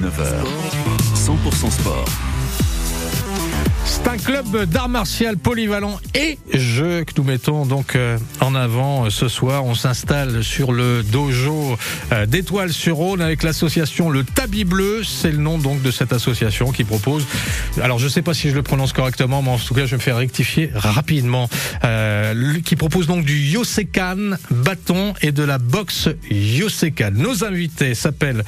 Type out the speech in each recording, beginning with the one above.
19h, 100% sport. C'est un club d'art martial polyvalent et jeu que nous mettons donc euh, en avant euh, ce soir. On s'installe sur le dojo euh, d'Étoile sur Rhône avec l'association Le Tabi Bleu. C'est le nom donc de cette association qui propose. Alors je sais pas si je le prononce correctement, mais en tout cas je vais me faire rectifier rapidement. Euh, qui propose donc du Yosekan bâton et de la boxe Yosekan. Nos invités s'appellent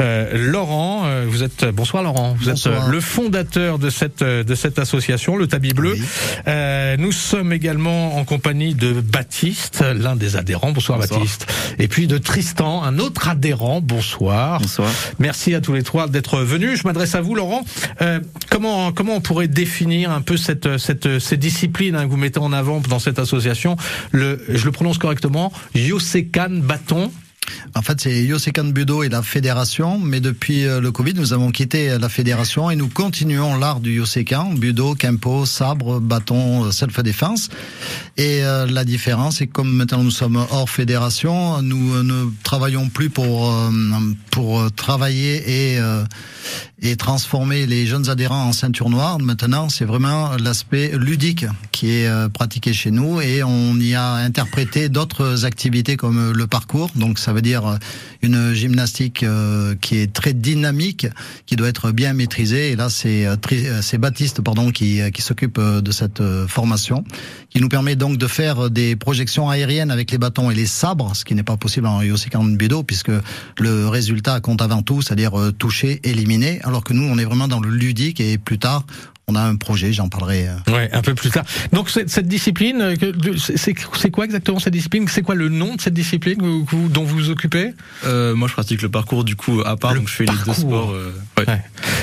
euh, Laurent. Vous êtes bonsoir Laurent. Vous Bonsoir. êtes le fondateur de cette de cette association, le Tabi Bleu. Oui. Euh, nous sommes également en compagnie de Baptiste, l'un des adhérents. Bonsoir, Bonsoir. Baptiste. Et puis de Tristan, un autre adhérent. Bonsoir. Bonsoir. Merci à tous les trois d'être venus. Je m'adresse à vous, Laurent. Euh, comment comment on pourrait définir un peu cette cette ces disciplines hein, que vous mettez en avant dans cette association? Le je le prononce correctement. Yosekan bâton. En fait, c'est Yosekan Budo et la fédération, mais depuis euh, le Covid, nous avons quitté euh, la fédération et nous continuons l'art du Yosekan, Budo, Kempo, sabre, bâton, euh, self-défense. Et euh, la différence, c'est que comme maintenant nous sommes hors fédération, nous ne travaillons plus pour euh, pour travailler et euh, et transformer les jeunes adhérents en ceinture noire. Maintenant, c'est vraiment l'aspect ludique qui est euh, pratiqué chez nous et on y a interprété d'autres activités comme le parcours. Donc, ça veut dire euh, une gymnastique euh, qui est très dynamique, qui doit être bien maîtrisée. Et là, c'est c'est Baptiste, pardon, qui qui s'occupe de cette formation, qui nous permet donc de faire des projections aériennes avec les bâtons et les sabres, ce qui n'est pas possible en Yosekan Budo puisque le résultat compte avant tout, c'est-à-dire toucher, éliminer, que nous, on est vraiment dans le ludique et plus tard, on a un projet, j'en parlerai. euh, Ouais, un peu plus tard. Donc cette, cette discipline, euh, c'est c'est quoi exactement cette discipline? C'est quoi le nom de cette discipline dont vous vous occupez? Euh, moi, je pratique le parcours du coup à part, Le donc je fais les deux sports. euh, ouais. Ouais.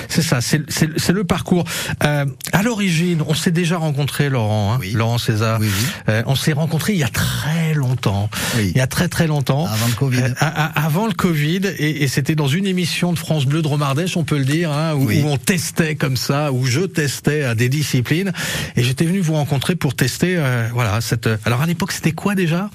C'est ça, c'est c'est- c'est le parcours. Euh, à l'origine, on s'est déjà rencontré, Laurent, hein, Oui. Laurent César. Oui, oui. Euh, on s'est rencontré il y a très longtemps. Oui. Il y a très très longtemps. Avant le Covid. Euh, avant le Covid, et, et c'était dans une émission de France Bleu de Romardèche, on peut le dire, hein, où, Oui. où on testait comme ça, où je testais euh, des disciplines, et j'étais venu vous rencontrer pour tester, euh, voilà, cette. Alors à l'époque, c'était quoi déjà?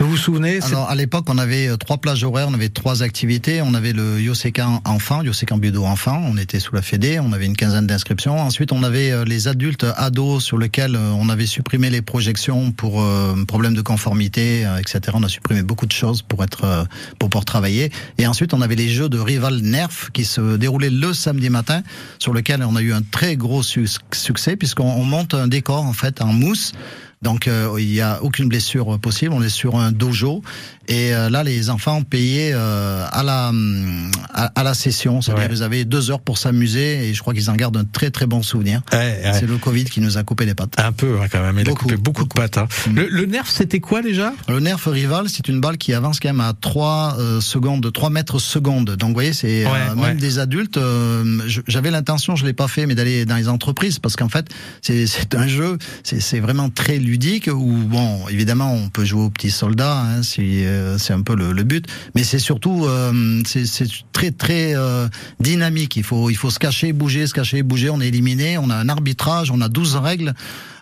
Vous vous souvenez? Alors à l'époque, on avait euh, trois plages horaires, on avait trois activités. On avait le Yosekan enfant, Yosekan Budo enfant. On était sous la Fédé, on avait une quinzaine d'inscriptions. Ensuite, on avait euh, les adultes ados sur lesquels euh, on avait supprimé les projections pour euh, problème de conformité, euh, etc. On a supprimé beaucoup de choses pour être euh, pour pouvoir travailler. Et ensuite, on avait les jeux de rival Nerf qui se déroulaient le samedi matin, sur lequel on a eu un très gros su- succès puisqu'on on monte un décor en fait en mousse. Donc euh, il n'y a aucune blessure possible. On est sur un dojo et euh, là les enfants payaient euh, à la hum, à, à la session. C'est-à-dire Ouais. ils avaient deux heures pour s'amuser et je crois qu'ils en gardent un très très bon souvenir. Ouais, ouais. C'est le Covid qui nous a coupé les pattes. Un peu hein, quand même, il a Beaucoup, coupé beaucoup, de pattes. hein. Mm. Le, le nerf, c'était quoi déjà? Le nerf rival, c'est une balle qui avance quand même à 3 euh, secondes, 3 mètres secondes. Donc vous voyez, c'est euh, même des adultes. euh, J'avais l'intention, je l'ai pas fait, mais d'aller dans les entreprises parce qu'en fait, c'est un jeu, c'est c'est vraiment très ludique. Où bon, évidemment, on peut jouer aux petits soldats, hein, si, euh, c'est un peu le, le but, mais c'est surtout euh, c'est très très euh, dynamique. Il faut il faut se cacher, bouger, se cacher, bouger. On est éliminé. On a un arbitrage, on a 12 règles.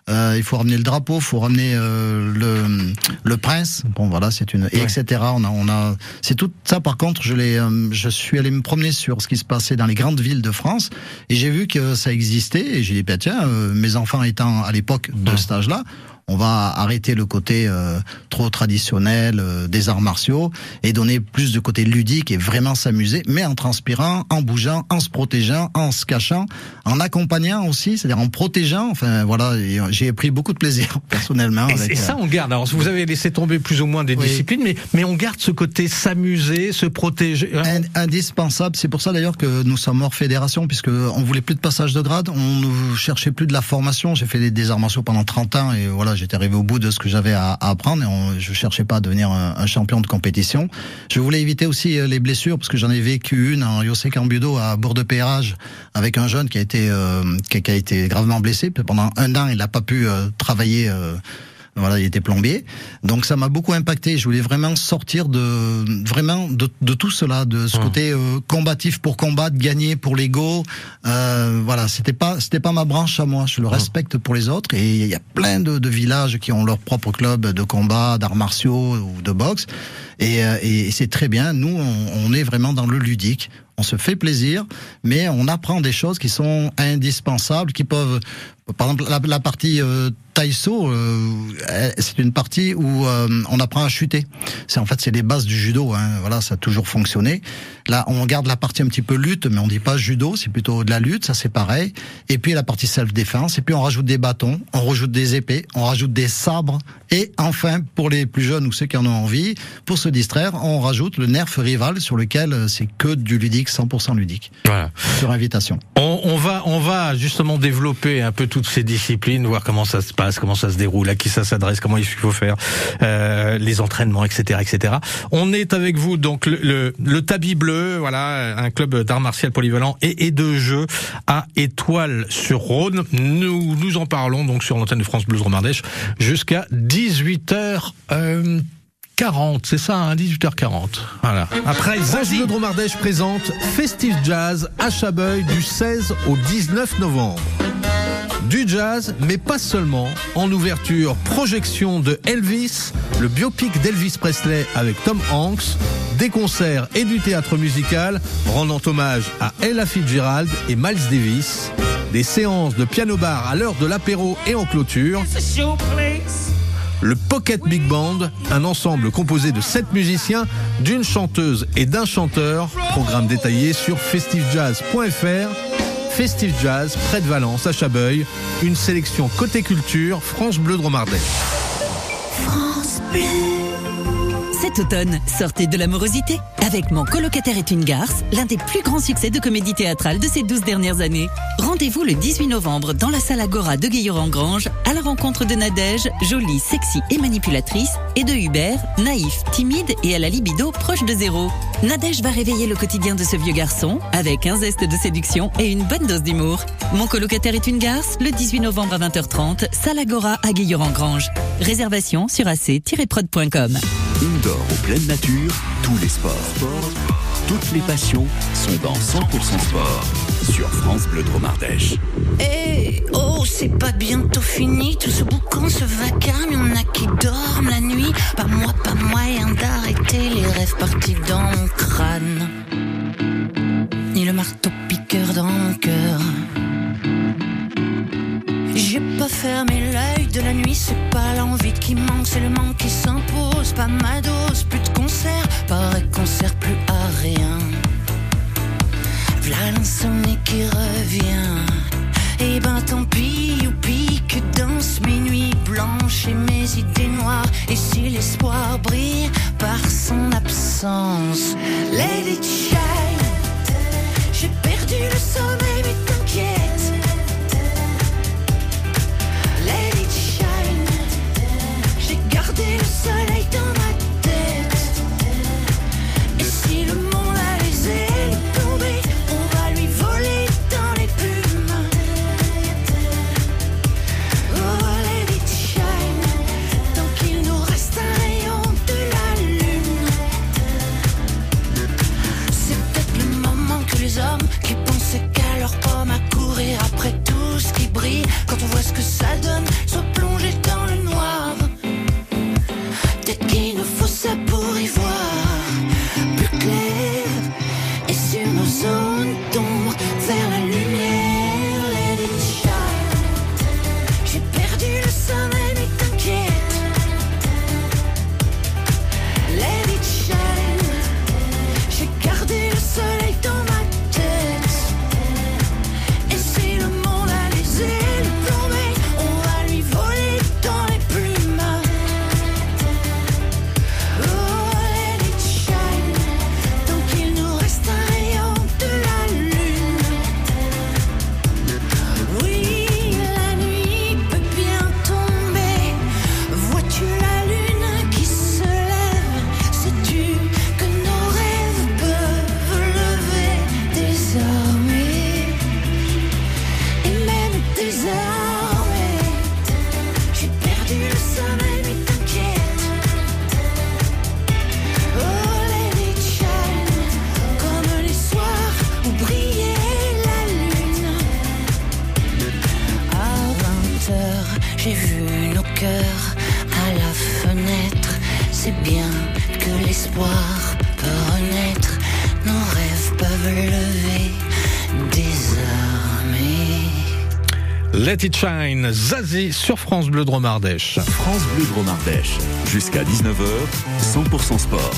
Euh, il faut ramener le drapeau, il faut ramener euh, le, le prince. Bon voilà, c'est une et Ouais. etc. On a on a c'est tout ça. Par contre, je l'ai euh, je suis allé me promener sur ce qui se passait dans les grandes villes de France et j'ai vu que ça existait et j'ai dit bah tiens, euh, mes enfants étant à l'époque de Ouais. cet âge-là. On va arrêter le côté euh, trop traditionnel euh, des arts martiaux et donner plus de côté ludique et vraiment s'amuser, mais en transpirant, en bougeant, en se protégeant, en se cachant, en accompagnant aussi, c'est-à-dire en protégeant. Enfin voilà, euh, j'ai pris beaucoup de plaisir personnellement. et, avec, et ça, euh, on garde. Alors, vous avez laissé tomber plus ou moins des Oui. disciplines, mais, mais on garde ce côté s'amuser, se protéger. hein. in- indispensable. C'est pour ça d'ailleurs que nous sommes hors fédération, puisque on voulait plus de passage de grade, on ne cherchait plus de la formation. J'ai fait des, des arts martiaux pendant 30 ans et voilà, j'étais arrivé au bout de ce que j'avais à, à apprendre et on, je cherchais pas à devenir un, un champion de compétition. Je voulais éviter aussi euh, les blessures parce que j'en ai vécu une en Yosekan Budo à bord de péage avec un jeune qui a été euh, qui, qui a été gravement blessé pendant un an. Il n'a pas pu euh, travailler. euh, voilà, il était plombier. Donc ça m'a beaucoup impacté. Je voulais vraiment sortir de vraiment de, de tout cela, de ce Mmh. côté euh, combatif pour combattre, gagner pour l'ego. Euh, voilà, c'était pas c'était pas ma branche à moi. Je le respecte pour les autres. Et il y a plein de, de villages qui ont leur propre club de combat, d'arts martiaux ou de boxe. Et, euh, et c'est très bien. Nous, on, on est vraiment dans le ludique. on se fait plaisir, mais on apprend des choses qui sont indispensables, qui peuvent, par exemple, la, la partie euh, Taïso, euh, c'est une partie où euh, on apprend à chuter. C'est en fait c'est les bases du judo. Hein. Voilà, ça a toujours fonctionné. Là, on garde la partie un petit peu lutte, mais on dit pas judo, c'est plutôt de la lutte. Ça c'est pareil. Et puis la partie self défense. Et puis on rajoute des bâtons, on rajoute des épées, on rajoute des sabres. Et enfin, pour les plus jeunes ou ceux qui en ont envie, pour se distraire, on rajoute le nerf rival sur lequel euh, c'est que du ludique, 100% ludique. Voilà. Sur invitation. On, on, va, on va justement développer un peu toutes ces disciplines, voir comment ça se passe, comment ça se déroule, à qui ça s'adresse, comment il faut faire, euh, les entraînements, etc., etc. On est avec vous donc le, le, le Tabi Bleu, voilà, un club d'art martial polyvalent et, et de jeu à Étoile sur Rhône. Nous nous en parlons donc sur l'antenne de France Bleu Romardèche jusqu'à 18h. Euh, 40, c'est ça, hein, 18h40. Voilà. Après, France Bleu Dromardèche présente Festive Jazz à Chabeuil du 16 au 19 novembre. Du jazz, mais pas seulement. En ouverture, projection de Elvis, le biopic d'Elvis Presley avec Tom Hanks, des concerts et du théâtre musical rendant hommage à Ella Fitzgerald et Miles Davis, des séances de piano-bar à l'heure de l'apéro et en clôture, le Pocket Big Band, un ensemble composé de sept musiciens, d'une chanteuse et d'un chanteur. Programme détaillé sur festivejazz.fr. Festive Jazz, près de Valence, à Chabeuil. Une sélection côté culture, France Bleu de Romardais. France Bleu. Automne, sortez de l'amorosité avec Mon colocataire est une garce, l'un des plus grands succès de comédie théâtrale de ces 12 dernières années. Rendez-vous le 18 novembre dans la salle Agora de Gaillard-en-Grange à la rencontre de Nadège, jolie, sexy et manipulatrice, et de Hubert, naïf, timide et à la libido proche de zéro. Nadège va réveiller le quotidien de ce vieux garçon avec un zeste de séduction et une bonne dose d'humour. Mon colocataire est une garce, le 18 novembre à 20h30, salle Agora à Gaillard-en-Grange. Réservation sur ac-prod.com. Indoor ou pleine nature, tous les sports. Toutes les passions sont dans 100% sport sur France Bleu Dromardèche. Eh, oh, c'est pas bientôt fini, tout ce boucan, ce vacarme, y'en a qui dorment la nuit. Pas moi, pas moyen d'arrêter les rêves partis dans mon crâne. Ni le marteau piqueur dans mon cœur. J'ai pas fermé l'œil de la nuit, c'est pas l'envie qui manque, c'est le manque qui s'impose. Pas ma dose, plus de concert, paraît qu'on sert plus à rien. V'là l'insomnie qui revient. Et ben tant pis, youpi, que dansent mes nuits blanches et mes idées noires. Et si l'espoir brille par son absence, let it Shine, Zazie sur France Bleu Dromardèche. France Bleu Dromardèche. Jusqu'à 19h, 100% sport.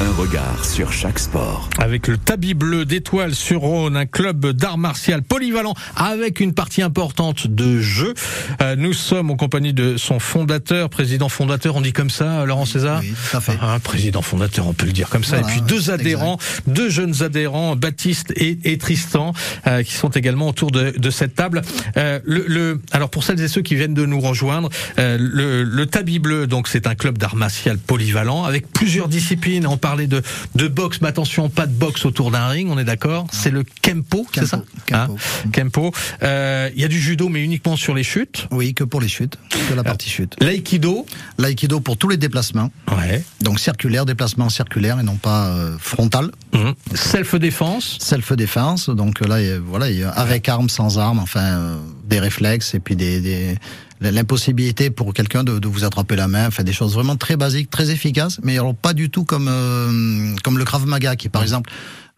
Un regard sur chaque sport. Avec le Tabi Bleu d'Étoile sur Rhône, un club d'art martial polyvalent avec une partie importante de jeu. Euh, nous sommes en compagnie de son fondateur, président fondateur, on dit comme ça, Laurent César Oui, tout à fait. Un président fondateur, on peut le dire comme ça. Voilà, et puis deux adhérents, deux jeunes adhérents, Baptiste et, et Tristan, euh, qui sont également autour de, de cette table. Euh, le, le- alors pour celles et ceux qui viennent de nous rejoindre, euh, le, le Tabi Bleu, donc c'est un club d'art martial polyvalent avec plusieurs disciplines. On parlait de, de boxe, mais attention, pas de boxe autour d'un ring, on est d'accord C'est le Kempo, c'est ça Kempo, Hein Kempo. Euh, Il y a du judo, mais uniquement sur les chutes. Oui, que pour les chutes, que la partie chute. L'aïkido. L'aïkido pour tous les déplacements, Ouais. donc circulaire, déplacement circulaire et non pas euh, frontal. Mhm. Self-défense. Self-défense, donc là, voilà, avec armes, sans armes, enfin, euh, des réflexes et puis des, des- l'impossibilité pour quelqu'un de, de vous attraper la main, enfin des choses vraiment très basiques, très efficaces, mais alors pas du tout comme euh, comme le Krav Maga qui est par exemple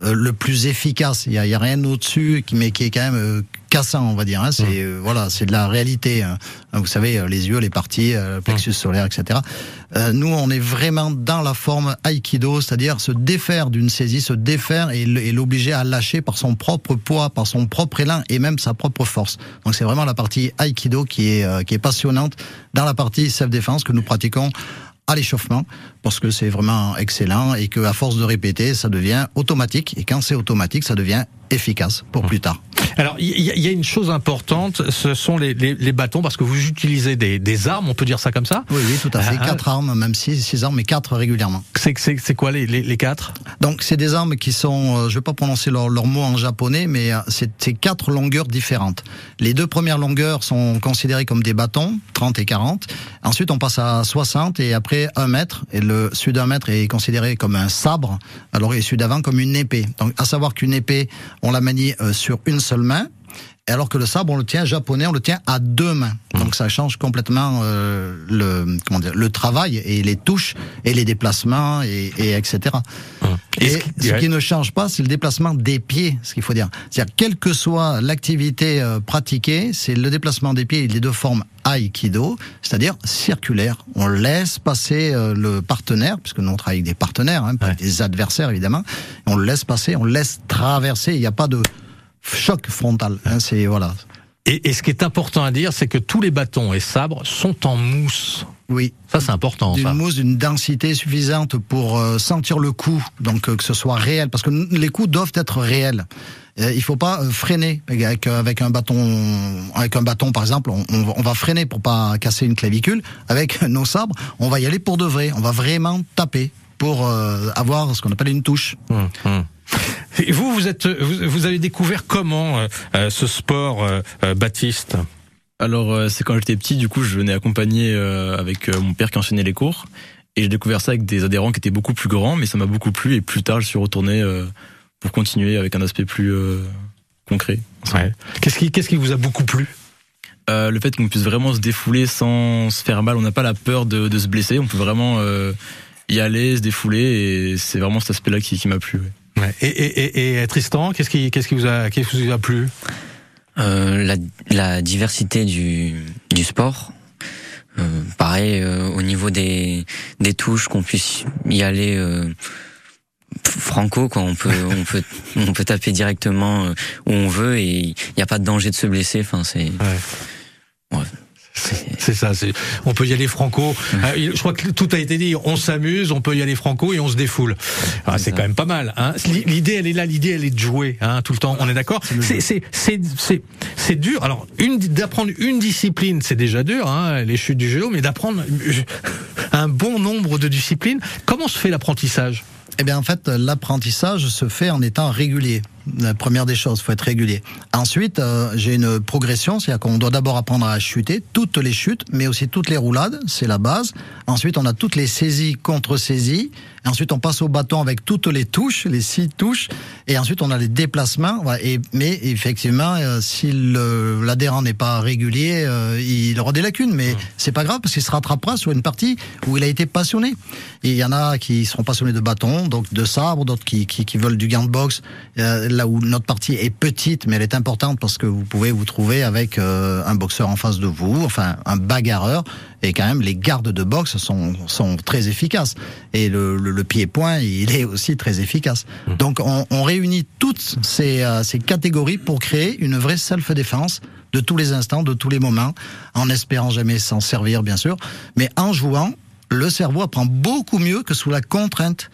euh, le plus efficace. Il y a, y a rien au-dessus, qui mais qui est quand même euh, cassant, on va dire. Hein. C'est euh, voilà, c'est de la réalité. hein. Vous savez, euh, les yeux, les parties, euh, le plexus solaire, etc. Euh, nous, on est vraiment dans la forme aikido, c'est-à-dire se défaire d'une saisie, se défaire et l'obliger à lâcher par son propre poids, par son propre élan et même sa propre force. Donc c'est vraiment la partie aikido qui est euh, qui est passionnante dans la partie self-défense que nous pratiquons à l'échauffement parce que c'est vraiment excellent et que à force de répéter, ça devient automatique et quand c'est automatique, ça devient efficace pour plus tard. Alors, il y, a- il y a une chose importante, ce sont les, les, les bâtons, parce que vous utilisez des, des armes, on peut dire ça comme ça Oui, oui, tout à fait. Ah, Quatre armes, même six, six armes, mais quatre régulièrement. C'est quoi les, les, les quatre? Donc c'est des armes qui sont, euh, je vais pas prononcer leur, leur mot en japonais, mais euh, c'est quatre longueurs différentes. Les deux premières longueurs sont considérées comme des bâtons, 30 et 40. Ensuite on passe à 60 et après 1 mètre. Et le celui d'un mètre est considéré comme un sabre, alors et celui d'avant comme une épée. Donc à savoir qu'une épée, on la manie euh, sur une seule main. Alors que le sabre, on le tient japonais, on le tient à deux mains. Donc ça change complètement euh, le comment dire le travail et les touches et les déplacements et, et etc. Et Est-ce ce qui ne change pas, c'est le déplacement des pieds, ce qu'il faut dire. C'est-à-dire, quelle que soit l'activité euh, pratiquée, c'est le déplacement des pieds, il est de forme aikido, c'est-à-dire circulaire. On laisse passer euh, le partenaire, puisque nous on travaille avec des partenaires, hein, pas des adversaires évidemment, on le laisse passer, on le laisse traverser, il n'y a pas de choc frontal. Hein, c'est voilà. et, et ce qui est important à dire, c'est que tous les bâtons et sabres sont en mousse. Oui, Ça, c'est important. d'une ça. mousse d'une densité suffisante pour euh, sentir le coup, donc euh, que ce soit réel, parce que les coups doivent être réels. Euh, il faut pas euh, freiner avec, avec un bâton, avec un bâton par exemple, on, on va- on va freiner pour pas casser une clavicule. Avec nos sabres, on va y aller pour de vrai. On va vraiment taper pour avoir ce qu'on appelle une touche. Hum, hum. Et vous, vous êtes, vous, vous avez découvert comment euh, euh, ce sport, euh, Baptiste? Alors c'est quand j'étais petit, du coup je venais accompagner euh, avec mon père qui enchaînait les cours. Et j'ai découvert ça avec des adhérents qui étaient beaucoup plus grands, mais ça m'a beaucoup plu. Et plus tard je suis retourné pour continuer avec un aspect plus concret. Ouais. Qu'est-ce qui, qu'est-ce qui vous a beaucoup plu? Euh, le fait qu'on puisse vraiment se défouler sans se faire mal, on n'a pas la peur de, de se blesser, on peut vraiment euh, y aller, se défouler, et c'est vraiment cet aspect-là qui, qui m'a plu. ouais. Ouais. Et, et, et, et Tristan, qu'est-ce qui, qu'est-ce qui vous a, qu'est-ce qui vous a plu? Euh, la, la diversité du, du sport. Euh, pareil, euh, au niveau des, des touches, qu'on puisse y aller franco, quoi. On peut, on peut, on peut taper directement où on veut et il n'y a pas de danger de se blesser. Enfin, c'est. Ouais. C'est ça. On peut y aller franco. Euh, je crois que tout a été dit. On s'amuse, on peut y aller franco et on se défoule. Ah, c'est C'est quand même pas mal. Hein. L'idée, elle est là. L'idée, elle est de jouer hein, tout le temps. On est d'accord. C'est, dur. Alors, une, d'apprendre une discipline, c'est déjà dur. Hein, les chutes du judo, mais d'apprendre un bon nombre de disciplines. Comment se fait l'apprentissage? Eh bien, en fait, l'apprentissage se fait en étant régulier. La première des choses, faut être régulier. Ensuite, euh, j'ai une progression, c'est-à-dire qu'on doit d'abord apprendre à chuter, toutes les chutes, mais aussi toutes les roulades, c'est la base. Ensuite, on a toutes les saisies contre saisies. Ensuite, on passe au bâton avec toutes les touches, les six touches. Et ensuite, on a les déplacements. Et, mais effectivement, euh, si l'adhérent n'est pas régulier, euh, il aura des lacunes. Mais c'est pas grave parce qu'il se rattrapera sur une partie où il a été passionné. Et il y en a qui seront passionnés de bâton, donc de sabre, d'autres qui, qui, qui veulent du gant de boxe. Euh, là où notre partie est petite, mais elle est importante parce que vous pouvez vous trouver avec euh, un boxeur en face de vous, enfin un bagarreur, et quand même les gardes de boxe sont, sont très efficaces. Et le, le, le pied-point, il est aussi très efficace. Donc on, on réunit toutes ces, euh, ces catégories pour créer une vraie self-défense de tous les instants, de tous les moments, en espérant jamais s'en servir, bien sûr, mais en jouant, le cerveau apprend beaucoup mieux que sous la contrainte.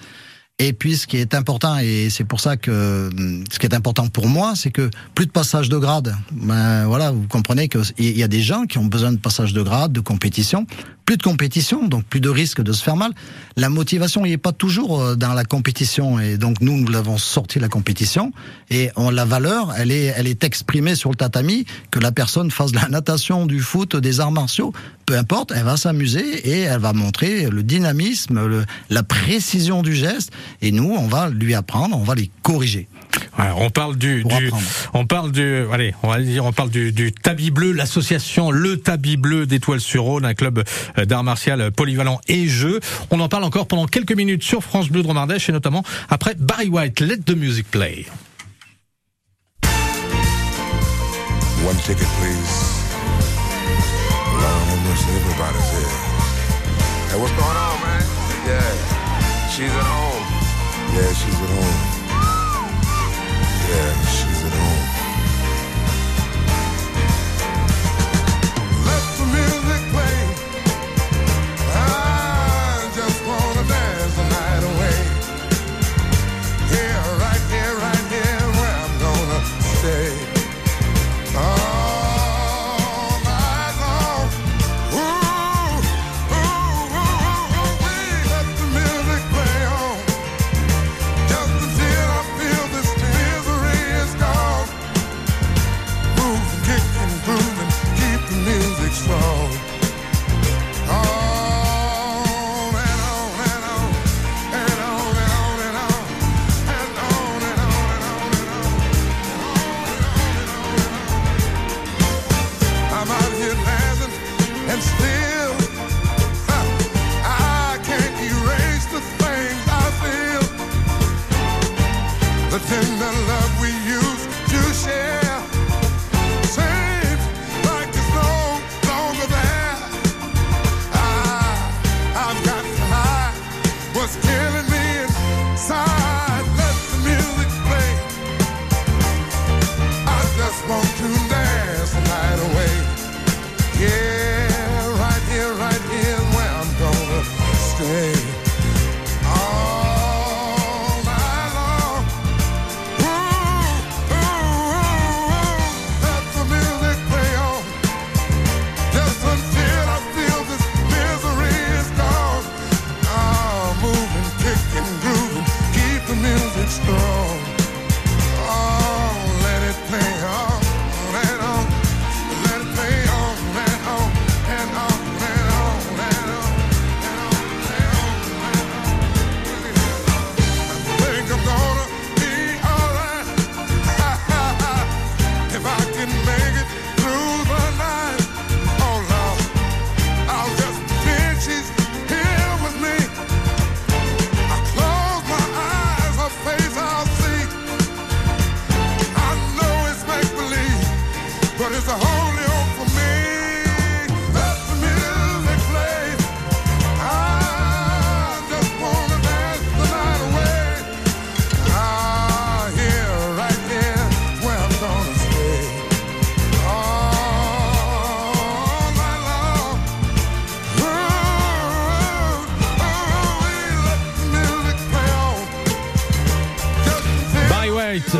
Et puis, ce qui est important, et c'est pour ça que ce qui est important pour moi, c'est que plus de passage de grade. Ben voilà, vous comprenez qu'il y a des gens qui ont besoin de passage de grade, de compétition. Plus de compétition, donc plus de risque de se faire mal. La motivation n'est pas toujours euh, dans la compétition, et donc nous, nous l'avons sorti la compétition, et on, la valeur, elle est, elle est exprimée sur le tatami, que la personne fasse de la natation, du foot, des arts martiaux, peu importe, elle va s'amuser et elle va montrer le dynamisme, le, la précision du geste, et nous, on va lui apprendre, on va les corriger. On parle du, on parle du, allez, on va dire, on parle du, du Tabi Bleu, l'association Le Tabi Bleu d'Étoile sur Rhône, un club euh, d'art martial polyvalent et jeu. On en parle encore pendant quelques minutes sur France Bleu de Romardèche et notamment après Barry White, Let the Music Play. One ticket, please. Have mercy, everybody's here. Hey, what's going on, man? Yeah, she's at home. Yeah, she's at home. Yeah, she's at home.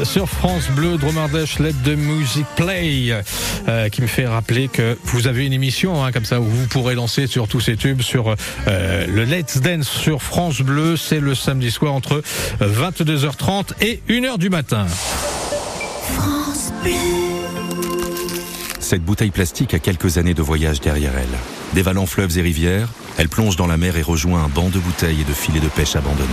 Sur France Bleu, Dromardèche, Let the Music Play, euh, qui me fait rappeler que vous avez une émission hein, comme ça où vous pourrez lancer sur tous ces tubes sur euh, le Let's Dance sur France Bleu. C'est le samedi soir entre 22h30 et 1h du matin. Cette bouteille plastique a quelques années de voyage derrière elle. Dévalant fleuves et rivières, elle plonge dans la mer et rejoint un banc de bouteilles et de filets de pêche abandonnés.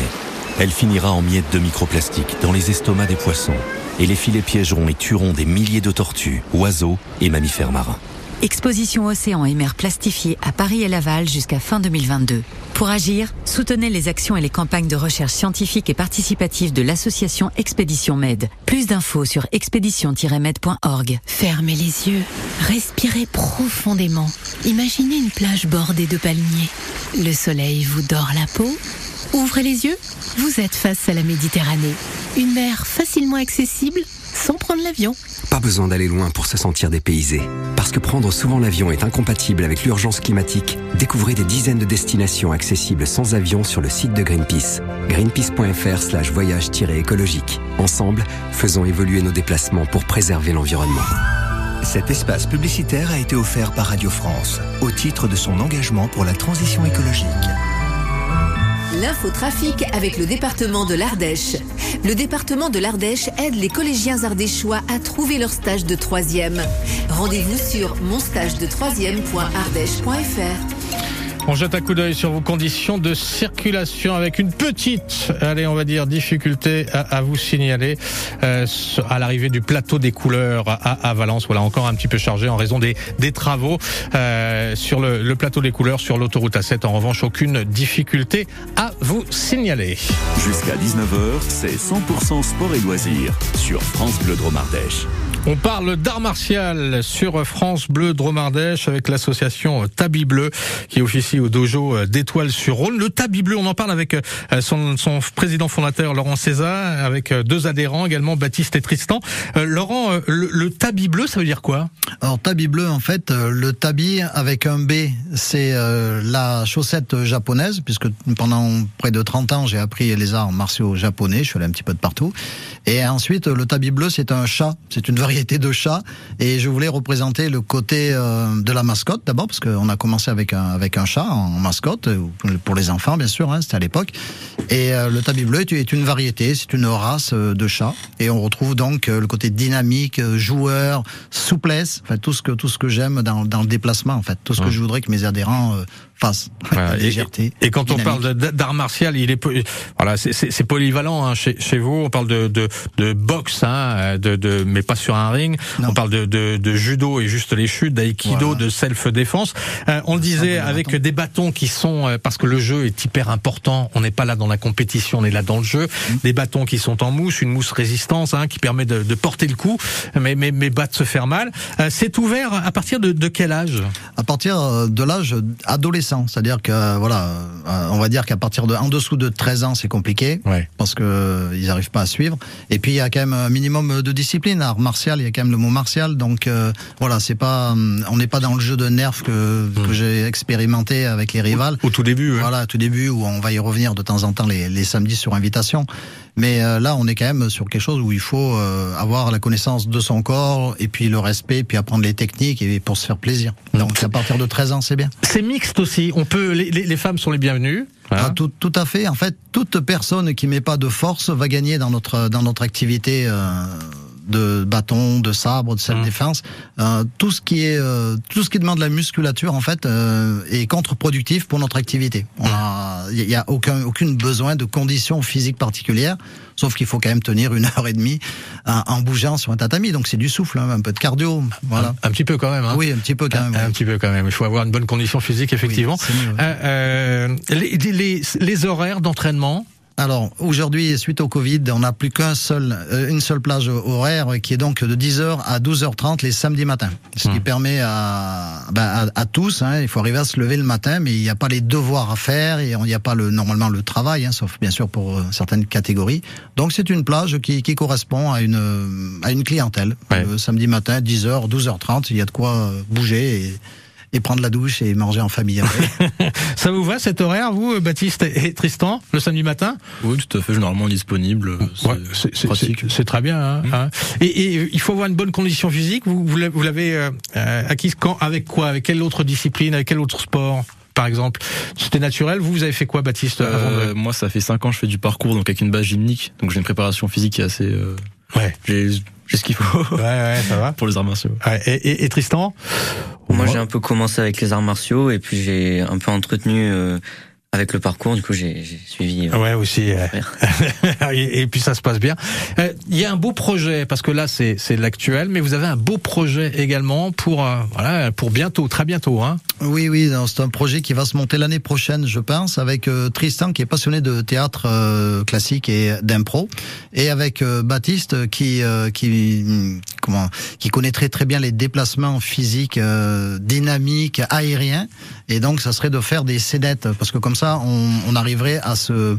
Elle finira en miettes de microplastiques dans les estomacs des poissons. Et les filets piégeront et tueront des milliers de tortues, oiseaux et mammifères marins. Exposition océan et mer plastifiés à Paris et Laval jusqu'à fin 2022. Pour agir, soutenez les actions et les campagnes de recherche scientifique et participative de l'association Expédition Med. Plus d'infos sur expédition-med.org. Fermez les yeux, respirez profondément. Imaginez une plage bordée de palmiers. Le soleil vous dort la peau. Ouvrez les yeux, vous êtes face à la Méditerranée. Une mer facilement accessible sans prendre l'avion. Pas besoin d'aller loin pour se sentir dépaysé. Parce que prendre souvent l'avion est incompatible avec l'urgence climatique, découvrez des dizaines de destinations accessibles sans avion sur le site de Greenpeace. greenpeace.fr slash voyage-écologique. Ensemble, faisons évoluer nos déplacements pour préserver l'environnement. Cet espace publicitaire a été offert par Radio France au titre de son engagement pour la transition écologique. L'infotrafic avec le département de l'Ardèche. Le département de l'Ardèche aide les collégiens ardéchois à trouver leur stage de troisième. Rendez-vous sur monstagede3ème.ardèche.fr. On jette un coup d'œil sur vos conditions de circulation avec une petite, allez, on va dire, difficulté à, vous signaler euh, à l'arrivée du plateau des couleurs à, Valence. Voilà, encore un petit peu chargé en raison des, des travaux euh, sur le, plateau des couleurs sur l'autoroute A7. En revanche, aucune difficulté à vous signaler. Jusqu'à 19h, c'est 100% sport et loisirs sur France Bleu. On parle d'art martial sur France Bleu Dromardèche avec l'association Tabi Bleu qui officie au dojo d'Étoile sur Rhône. Le Tabi Bleu, on en parle avec son, son président fondateur Laurent César, avec deux adhérents également Baptiste et Tristan. Euh, Laurent, le, Tabi Bleu, ça veut dire quoi? Alors Tabi Bleu, en fait, le Tabi avec un B, c'est euh, la chaussette japonaise, puisque pendant près de 30 ans, j'ai appris les arts martiaux japonais, je suis allé un petit peu de partout. Et ensuite, le Tabi Bleu, c'est un chat, c'est une variété de chat et je voulais représenter le côté euh, de la mascotte d'abord parce qu'on a commencé avec un avec un chat en mascotte pour les enfants bien sûr hein, c'était à l'époque. Et euh, le tabi bleu est une variété c'est une race euh, de chat et on retrouve donc le côté dynamique joueur souplesse enfin tout ce que tout ce que j'aime dans, dans le déplacement en fait. Tout ce que je voudrais que mes adhérents fassent voilà, légèreté et, et, quand dynamique. on parle d'art martial il est voilà c'est polyvalent hein, chez, chez vous on parle de de, de boxe hein, de, de mais pas sur un ring. Non. On parle de, de, de, judo et juste les chutes, d'aïkido, voilà. de self-défense. Euh, on le disait avec bâton. des bâtons qui sont, euh, parce que le jeu est hyper important, on n'est pas là dans la compétition, on est là dans le jeu. Mmh. Des bâtons qui sont en mousse, une mousse résistance hein, qui permet de, de, porter le coup, mais, mais, mais battre se faire mal. Euh, c'est ouvert à partir de, de quel âge? À partir de l'âge adolescent, c'est-à-dire que voilà, on va dire qu'à partir de en dessous de 13 ans, c'est compliqué ouais. parce que ils n'arrivent pas à suivre. Et puis il y a quand même un minimum de discipline, art martial il y a quand même le mot martial, donc euh, voilà, c'est pas, on n'est pas dans le jeu de nerfs que, mmh. que j'ai expérimenté avec les rivales. Au, au tout début. Voilà, au tout début où on va y revenir de temps en temps les, les samedis sur invitation. Mais euh, là, on est quand même sur quelque chose où il faut euh, avoir la connaissance de son corps et puis le respect, puis apprendre les techniques et pour se faire plaisir. Donc à partir de 13 ans, c'est bien. C'est mixte aussi. On peut, les, les femmes sont les bienvenues. Hein ah, tout, tout, à fait. En fait, toute personne qui met pas de force va gagner dans notre dans notre activité. Euh de bâton, de sabre, de self-défense, mmh. euh, tout ce qui est euh, tout ce qui demande la musculature en fait euh, est contre-productif pour notre activité. Il n'y a, a aucun aucune besoin de conditions physiques particulières, sauf qu'il faut quand même tenir une heure et demie en, en bougeant sur un tatami. Donc c'est du souffle, hein, un peu de cardio, voilà. Un, un petit peu quand même. Hein. Oui, un petit peu quand même. Un, oui. petit peu quand même. Il faut avoir une bonne condition physique effectivement. Oui, mieux, oui. les, les, les horaires d'entraînement. Alors aujourd'hui, suite au Covid, on n'a plus qu'un seul, euh, seule plage horaire qui est donc de 10h à 12h30 les samedis matins. Ce mmh. qui permet à, bah, à, à, tous, hein, il faut arriver à se lever le matin, mais il n'y a pas les devoirs à faire et il n'y a pas le, normalement le travail, hein, sauf bien sûr pour euh, certaines catégories. Donc c'est une plage qui, qui, correspond à une, à une clientèle. Ouais. Le samedi matin, 10h, 12h30, il y a de quoi euh, bouger et et prendre la douche et manger en famille. ça vous va cet horaire, vous, Baptiste et Tristan, le samedi matin Oui, tout à fait, généralement disponible. C'est ouais, C'est très bien. Hein, mmh. hein. Et, et, il faut avoir une bonne condition physique. Vous, vous l'avez euh, acquise quand Avec quoi Avec quelle autre discipline Avec quel autre sport par exemple? C'était naturel Vous, vous avez fait quoi, Baptiste euh, Moi, ça fait 5 ans que je fais du parcours, donc avec une base gymnique. Donc j'ai une préparation physique qui est assez... Euh, ouais. J'ai j'ai ce qu'il faut. Ouais, ouais, ça va. Pour les arts martiaux. Ouais, et, et, et, Tristan? Moi, j'ai un peu commencé avec les arts martiaux et puis j'ai un peu entretenu euh, avec le parcours, du coup, j'ai j'ai suivi. euh, Ouais, aussi. euh, et, et puis ça se passe bien. Euh, Il y a un beau projet parce que là c'est c'est l'actuel, mais vous avez un beau projet également pour euh, voilà pour bientôt, très bientôt, hein. Oui, oui, c'est un projet qui va se monter l'année prochaine, je pense, avec euh, Tristan qui est passionné de théâtre euh, classique et d'impro, et avec euh, Baptiste qui euh, qui comment qui connaît très très bien les déplacements physiques, euh, dynamiques, aériens, et donc ça serait de faire des scénettes. Parce que comme ça on, on arriverait à se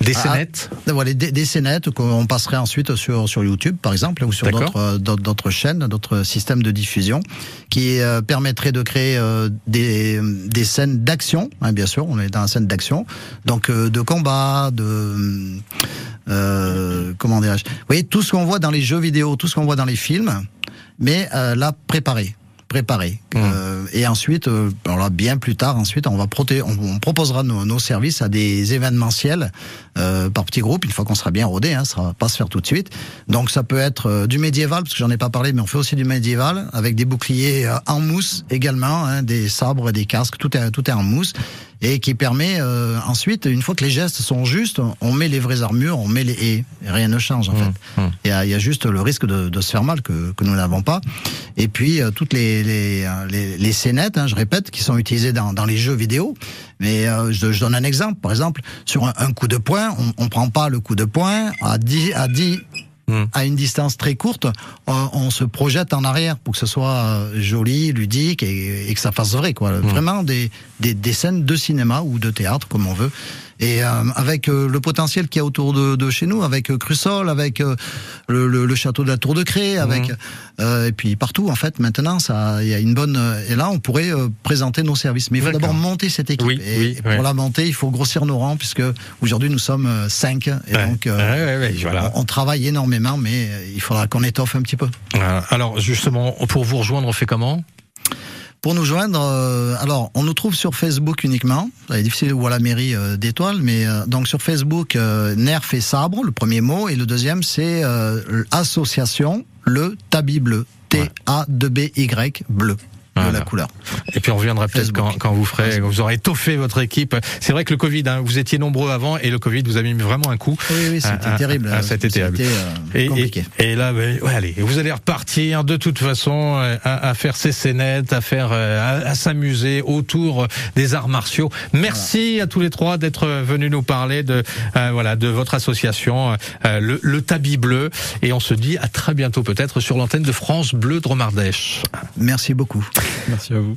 Des à- scénettes voilà, des, des scénettes qu'on passerait ensuite sur sur YouTube par exemple ou sur d'autres euh, d'autres d'autres chaînes, d'autres systèmes de diffusion qui euh, permettraient de créer euh, des des scènes d'action, hein, bien sûr, on est dans une scène d'action, donc euh, de combat, de euh, comment dirais-je, vous voyez tout ce qu'on voit dans les jeux vidéo, tout ce qu'on voit dans les films, mais euh, là préparé préparé Euh, et ensuite euh, alors là, bien plus tard ensuite on va proté on, on proposera nos, nos services à des événementiels euh, par petits groupes une fois qu'on sera bien rodé hein, ça va pas se faire tout de suite. Donc ça peut être euh, du médiéval parce que j'en ai pas parlé mais on fait aussi du médiéval avec des boucliers euh, en mousse également hein, des sabres des casques tout est tout est en mousse et qui permet euh, ensuite une fois que les gestes sont justes on met les vraies armures on met les et rien ne change en fait. Il y, a, y a juste le risque de, de se faire mal que, que nous n'avons pas. Et puis euh, toutes les les, euh, les, les scénettes, hein, je répète, qui sont utilisées dans, dans les jeux vidéo. Mais euh, je, je donne un exemple. Par exemple, sur un, un coup de poing, on, on prend pas le coup de poing à 10 à 10 à une distance très courte, on, on se projette en arrière pour que ce soit euh, joli, ludique et, et que ça fasse vrai. Quoi. Vraiment des, des, des scènes de cinéma ou de théâtre, comme on veut. Et euh, avec euh, le potentiel qu'il y a autour de, de chez nous, avec euh, Crussol, avec euh, le, le, le château de la Tour de Cré, avec euh, et puis partout en fait. Maintenant, ça, il y a une bonne. euh, Et là, on pourrait euh, présenter nos services. Mais il faut d'abord monter cette équipe. Oui, et oui, pour ouais. la monter, il faut grossir nos rangs puisque aujourd'hui nous sommes cinq. Et Ouais. donc, euh, Ouais, voilà. on, on travaille énormément, mais il faudra qu'on étoffe un petit peu. Alors justement, pour vous rejoindre, on fait comment? Pour nous joindre, euh, alors on nous trouve sur Facebook uniquement. C'est difficile ou à la mairie euh, d'étoiles, mais euh, donc sur Facebook, euh, Nerf et sabre, le premier mot, et le deuxième c'est euh, association le tabi bleu, T A 2 B Y bleu de la couleur. Et puis on reviendra peut-être quand, quand vous ferez, quand vous aurez étoffé votre équipe. C'est vrai que le Covid, hein, vous étiez nombreux avant et le Covid vous a mis vraiment un coup. Oui, oui, c'était Ah, ah, terrible. ah, c'était terrible. euh, et, compliqué. et là, ben, ouais, allez, vous allez repartir de toute façon euh, à, à faire ces scénettes, à faire, euh, à, à s'amuser autour des arts martiaux. Merci à tous les trois d'être venus nous parler de, euh, voilà, de votre association, euh, le, le Tabi Bleu. Et on se dit à très bientôt peut-être sur l'antenne de France Bleu Dromardèche. Merci beaucoup. Merci à vous.